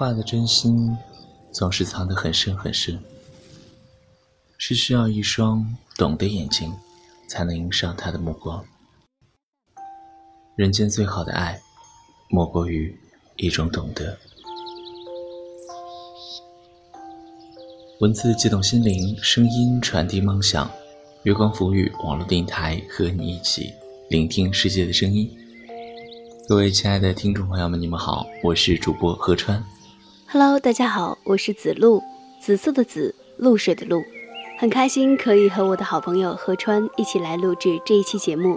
话的真心总是藏得很深很深，是需要一双懂的眼睛才能迎上他的目光。人间最好的爱，莫过于一种懂得。文字激动心灵，声音传递梦想。月光浮语网络电台和你一起聆听世界的声音。各位亲爱的听众朋友们，你们好，我是主播何川。Hello，大家好，我是子路，紫色的紫，露水的露，很开心可以和我的好朋友何川一起来录制这一期节目。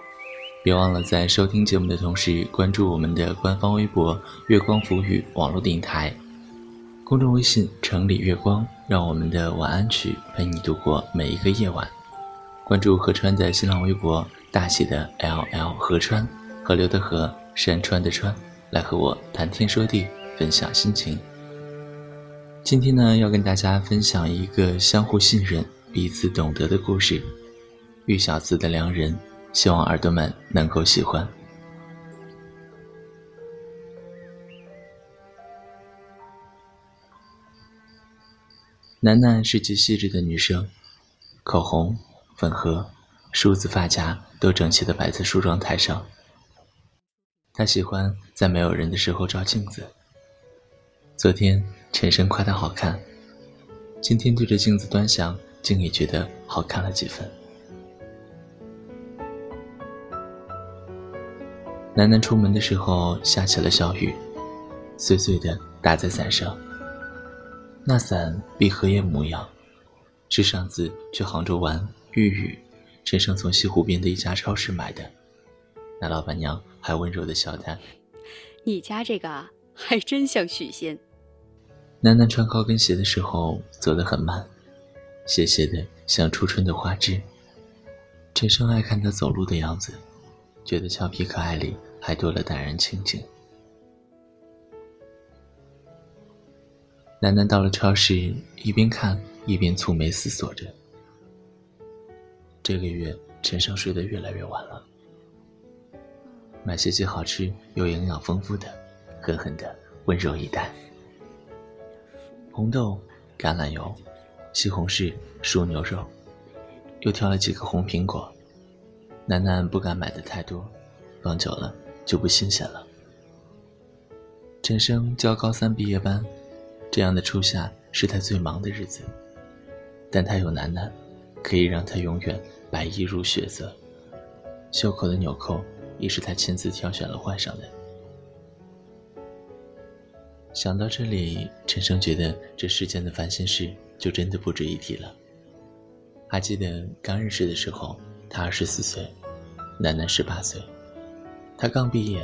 别忘了在收听节目的同时，关注我们的官方微博“月光浮语网络电台”，公众微信“城里月光”，让我们的晚安曲陪你度过每一个夜晚。关注何川的新浪微博“大写的 L L 何川”，河流的河，山川的川，来和我谈天说地，分享心情。今天呢，要跟大家分享一个相互信任、彼此懂得的故事。玉小子的良人，希望耳朵们能够喜欢。楠楠是极细致的女生，口红、粉盒、梳子、发夹都整齐的摆在梳妆台上。她喜欢在没有人的时候照镜子。昨天。陈生夸她好看，今天对着镜子端详，竟也觉得好看了几分。楠楠出门的时候下起了小雨，碎碎的打在伞上。那伞比荷叶模样，是上次去杭州玩遇雨，陈生从西湖边的一家超市买的。那老板娘还温柔的笑他：“你家这个还真像许仙。”楠楠穿高跟鞋的时候走得很慢，斜斜的像初春的花枝。陈生爱看她走路的样子，觉得俏皮可爱里还多了淡然清静。楠楠到了超市，一边看一边蹙眉思索着。这个月陈生睡得越来越晚了，买些既好吃又营养丰富的，狠狠的温柔以待。红豆、橄榄油、西红柿、熟牛肉，又挑了几个红苹果。楠楠不敢买的太多，放久了就不新鲜了。陈生教高三毕业班，这样的初夏是他最忙的日子，但他有楠楠，可以让他永远白衣如雪色。袖口的纽扣也是他亲自挑选了换上的。想到这里，陈生觉得这世间的烦心事就真的不值一提了。还记得刚认识的时候，他二十四岁，楠楠十八岁，他刚毕业，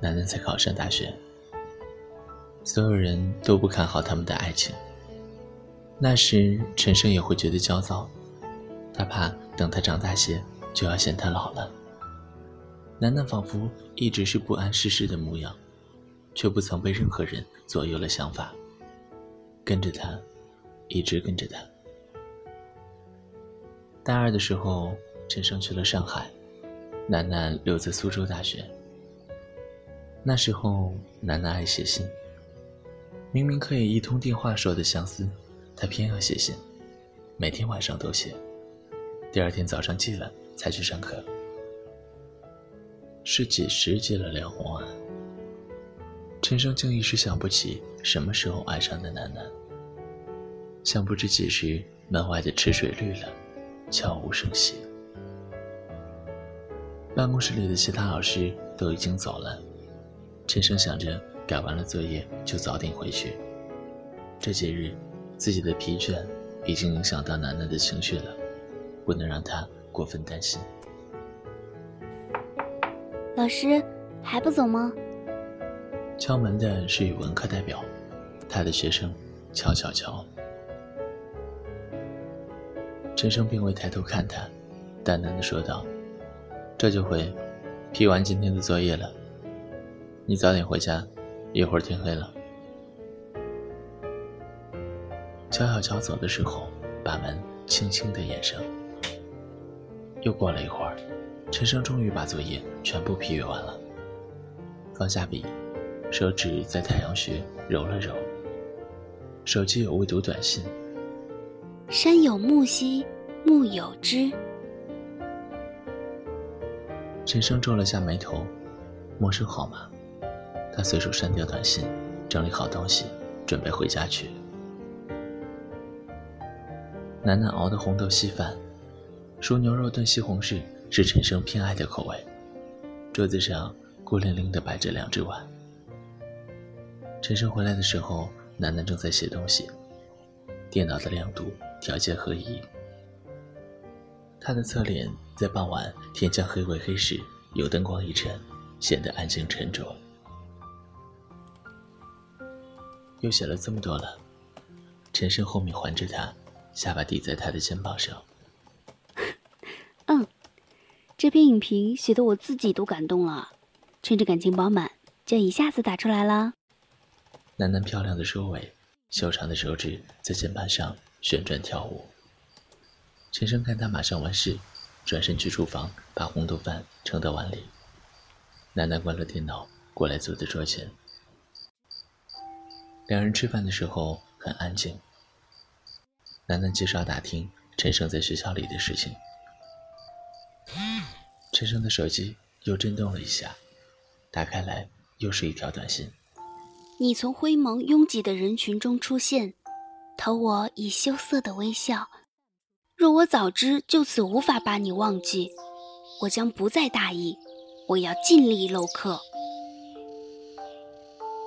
楠楠才考上大学。所有人都不看好他们的爱情。那时，陈生也会觉得焦躁，他怕等他长大些就要嫌他老了。楠楠仿佛一直是不谙世事的模样。却不曾被任何人左右了想法，跟着他，一直跟着他。大二的时候，陈生去了上海，楠楠留在苏州大学。那时候，楠楠爱写信，明明可以一通电话说的相思，她偏要写信，每天晚上都写，第二天早上寄了才去上课。是几时结了梁红啊？陈生竟一时想不起什么时候爱上的楠楠，想不知几时门外的池水绿了，悄无声息。办公室里的其他老师都已经走了，陈生想着改完了作业就早点回去。这几日自己的疲倦已经影响到楠楠的情绪了，不能让她过分担心。老师还不走吗？敲门的是语文课代表，他的学生乔小乔。陈生并未抬头看他，淡淡的说道：“这就回，批完今天的作业了。你早点回家，一会儿天黑了。”乔小乔走的时候，把门轻轻的掩上。又过了一会儿，陈生终于把作业全部批阅完了，放下笔。手指在太阳穴揉了揉，手机有未读短信。山有木兮木有枝。陈生皱了下眉头，陌生号码。他随手删掉短信，整理好东西，准备回家去。楠楠熬的红豆稀饭，熟牛肉炖西红柿是陈生偏爱的口味。桌子上孤零零地摆着两只碗。陈生回来的时候，楠楠正在写东西，电脑的亮度调节合一。他的侧脸在傍晚天将黑为黑时，有灯光一衬，显得安静沉着。又写了这么多了，陈生后面环着他，下巴抵在他的肩膀上。嗯，这篇影评写的我自己都感动了，趁着感情饱满，就一下子打出来了。楠楠漂亮的收尾，修长的手指在键盘上旋转跳舞。陈生看他马上完事，转身去厨房把红豆饭盛到碗里。楠楠关了电脑，过来坐在桌前。两人吃饭的时候很安静。楠楠介绍打听陈生在学校里的事情。陈生的手机又震动了一下，打开来又是一条短信：“你从灰蒙拥挤的人群中出现，投我以羞涩的微笑。若我早知就此无法把你忘记，我将不再大意，我要尽力镂刻。”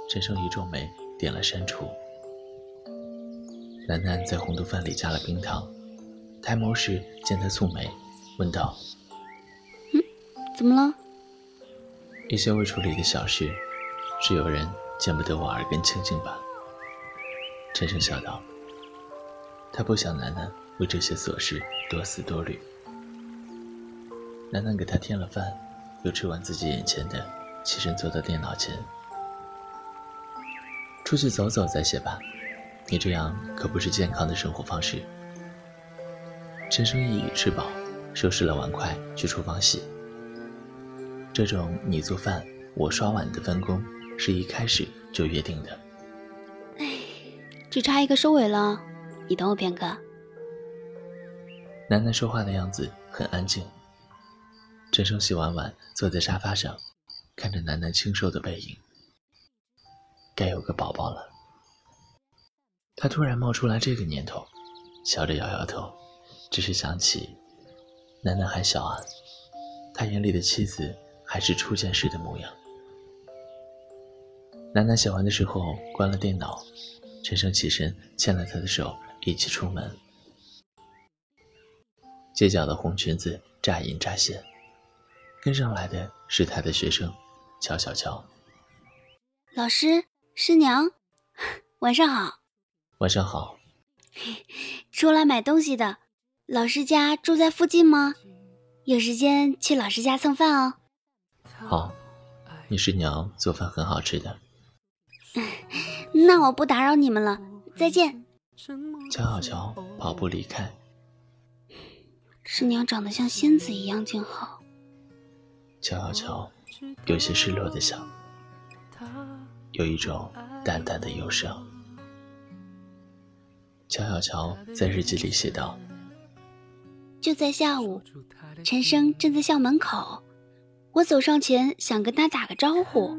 陈生一皱眉。点了删除。楠楠在红豆饭里加了冰糖，抬眸时见他蹙眉，问道：“嗯，怎么了？”一些未处理的小事，是有人见不得我耳根清净吧？陈生笑道。他不想楠楠为这些琐事多思多虑。楠楠给他添了饭，又吃完自己眼前的，起身坐到电脑前。出去走走再写吧，你这样可不是健康的生活方式。陈生一语吃饱，收拾了碗筷去厨房洗。这种你做饭我刷碗的分工是一开始就约定的。哎，只差一个收尾了，你等我片刻。楠楠说话的样子很安静。陈生洗完碗，坐在沙发上，看着楠楠清瘦的背影。该有个宝宝了。他突然冒出来这个念头，笑着摇摇头，只是想起，楠楠还小啊，他眼里的妻子还是初见时的模样。楠楠写完的时候关了电脑，陈生起身牵了她的手一起出门。街角的红裙子乍隐乍现，跟上来的是他的学生乔小乔。老师。师娘，晚上好。晚上好。出来买东西的，老师家住在附近吗？有时间去老师家蹭饭哦。好，你师娘做饭很好吃的。那我不打扰你们了，再见。乔小乔跑步离开。师娘长得像仙子一样静好。乔小乔有些失落的想。有一种淡淡的忧伤。乔小乔在日记里写道：“就在下午，陈生站在校门口，我走上前想跟他打个招呼。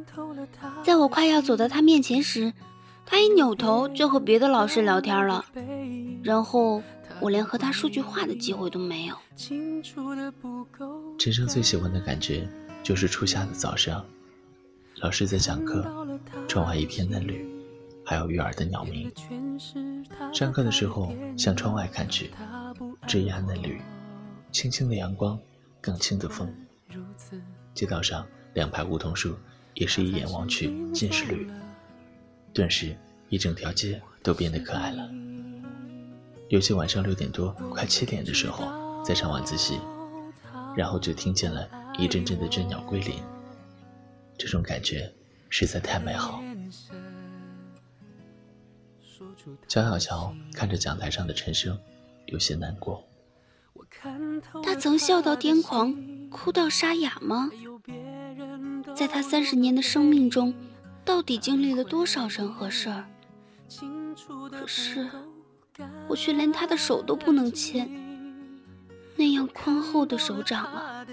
在我快要走到他面前时，他一扭头就和别的老师聊天了，然后我连和他说句话的机会都没有。”陈生最喜欢的感觉就是初夏的早上。老师在讲课，窗外一片嫩绿，还有悦耳的鸟鸣。上课的时候向窗外看去，枝桠嫩绿，轻轻的阳光，更轻的风。街道上两排梧桐树，也是一眼望去尽是绿，顿时一整条街都变得可爱了。尤其晚上六点多快七点的时候，在上晚自习，然后就听见了一阵阵的倦鸟归林。这种感觉实在太美好。乔小乔看着讲台上的陈生，有些难过。他曾笑到癫狂，哭到沙哑吗？在他三十年的生命中，到底经历了多少人和事儿？可是我却连他的手都不能牵，那样宽厚的手掌啊！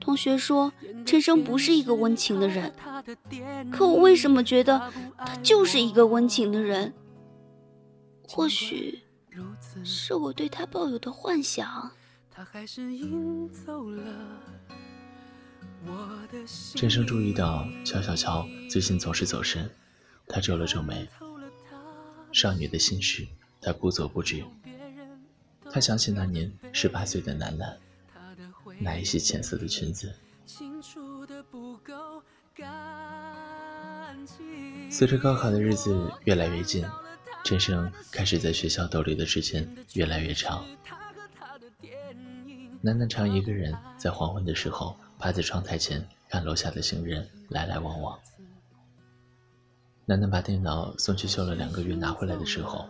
同学说陈生不是一个温情的人，可我为什么觉得他就是一个温情的人？或许是我对他抱有的幻想。陈生注意到乔小乔最近总是走神，他皱了皱眉。少女的心事，他不做不知。他想起那年十八岁的楠楠，那一袭浅色的裙子。随着高考的日子越来越近，陈生开始在学校逗留的时间越来越长。楠楠常一个人在黄昏的时候趴在窗台前看楼下的行人来来往往。楠楠把电脑送去修了两个月拿回来的时候，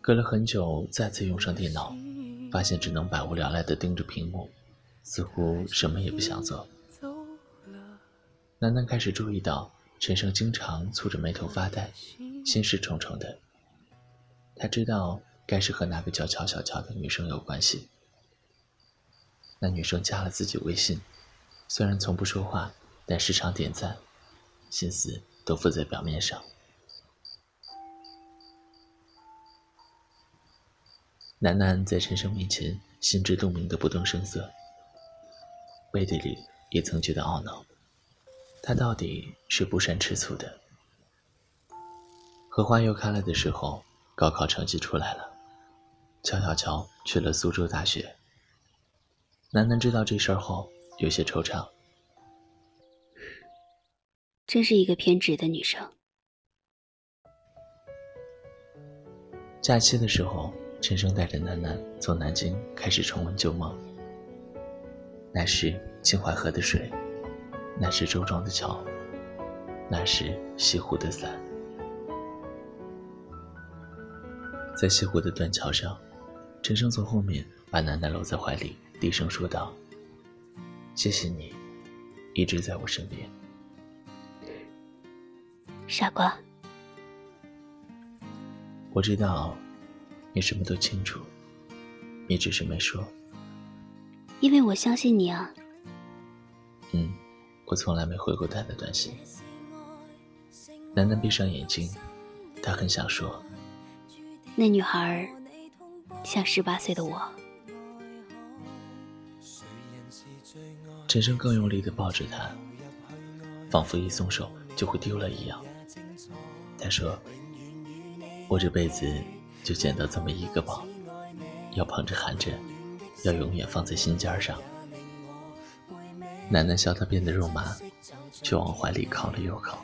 隔了很久再次用上电脑，发现只能百无聊赖地盯着屏幕，似乎什么也不想做。楠楠开始注意到陈生经常蹙着眉头发呆，心事重重的。他知道该是和那个叫乔小乔的女生有关系。那女生加了自己微信，虽然从不说话，但时常点赞，心思都浮在表面上。楠楠在陈生面前心知肚明的不动声色，背地里也曾觉得懊恼，他到底是不善吃醋的。荷花又开了的时候，高考成绩出来了，乔小乔去了苏州大学。楠楠知道这事儿后，有些惆怅。真是一个偏执的女生。假期的时候，陈生带着楠楠从南京开始重温旧梦。那是秦淮河的水，那是周庄的桥，那是西湖的伞。在西湖的断桥上，陈生从后面把楠楠搂在怀里。低声说道：“谢谢你，一直在我身边。”傻瓜，我知道你什么都清楚，你只是没说。因为我相信你啊。嗯，我从来没回过他的短信。楠楠闭上眼睛，她很想说：“那女孩像十八岁的我。”陈生更用力地抱着她，仿佛一松手就会丢了一样。他说：“我这辈子就捡到这么一个宝，要捧着含着，要永远放在心尖上。”楠楠笑他变得肉麻，却往怀里靠了又靠。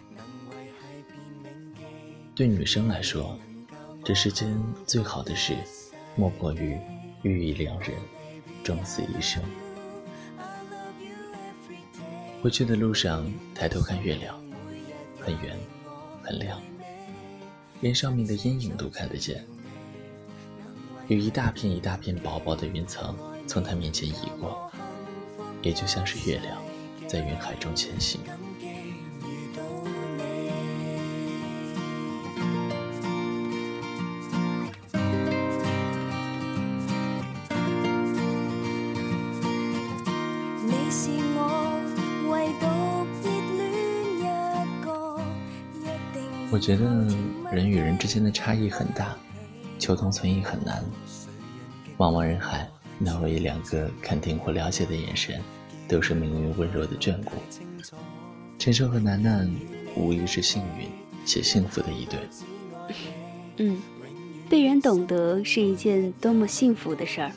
对女生来说，这世间最好的事，莫过于遇一良人，终此一生。回去的路上，抬头看月亮，很圆，很亮，连上面的阴影都看得见。有一大片一大片薄薄的云层从他面前移过，也就像是月亮在云海中前行。觉得人与人之间的差异很大，求同存异很难。茫茫人海，能有一两个肯定或了解的眼神，都是命运温柔的眷顾。陈生和楠楠无疑是幸运且幸福的一对。嗯，被人懂得是一件多么幸福的事儿，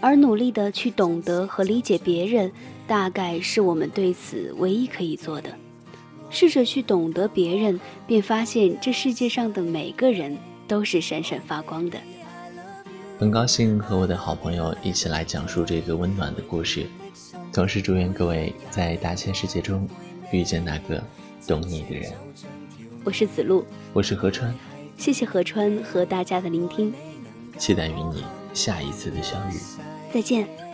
而努力的去懂得和理解别人，大概是我们对此唯一可以做的。试着去懂得别人，便发现这世界上的每个人都是闪闪发光的。很高兴和我的好朋友一起来讲述这个温暖的故事，同时祝愿各位在大千世界中遇见那个懂你的人。我是子路，我是何川，谢谢何川和大家的聆听，期待与你下一次的相遇。再见。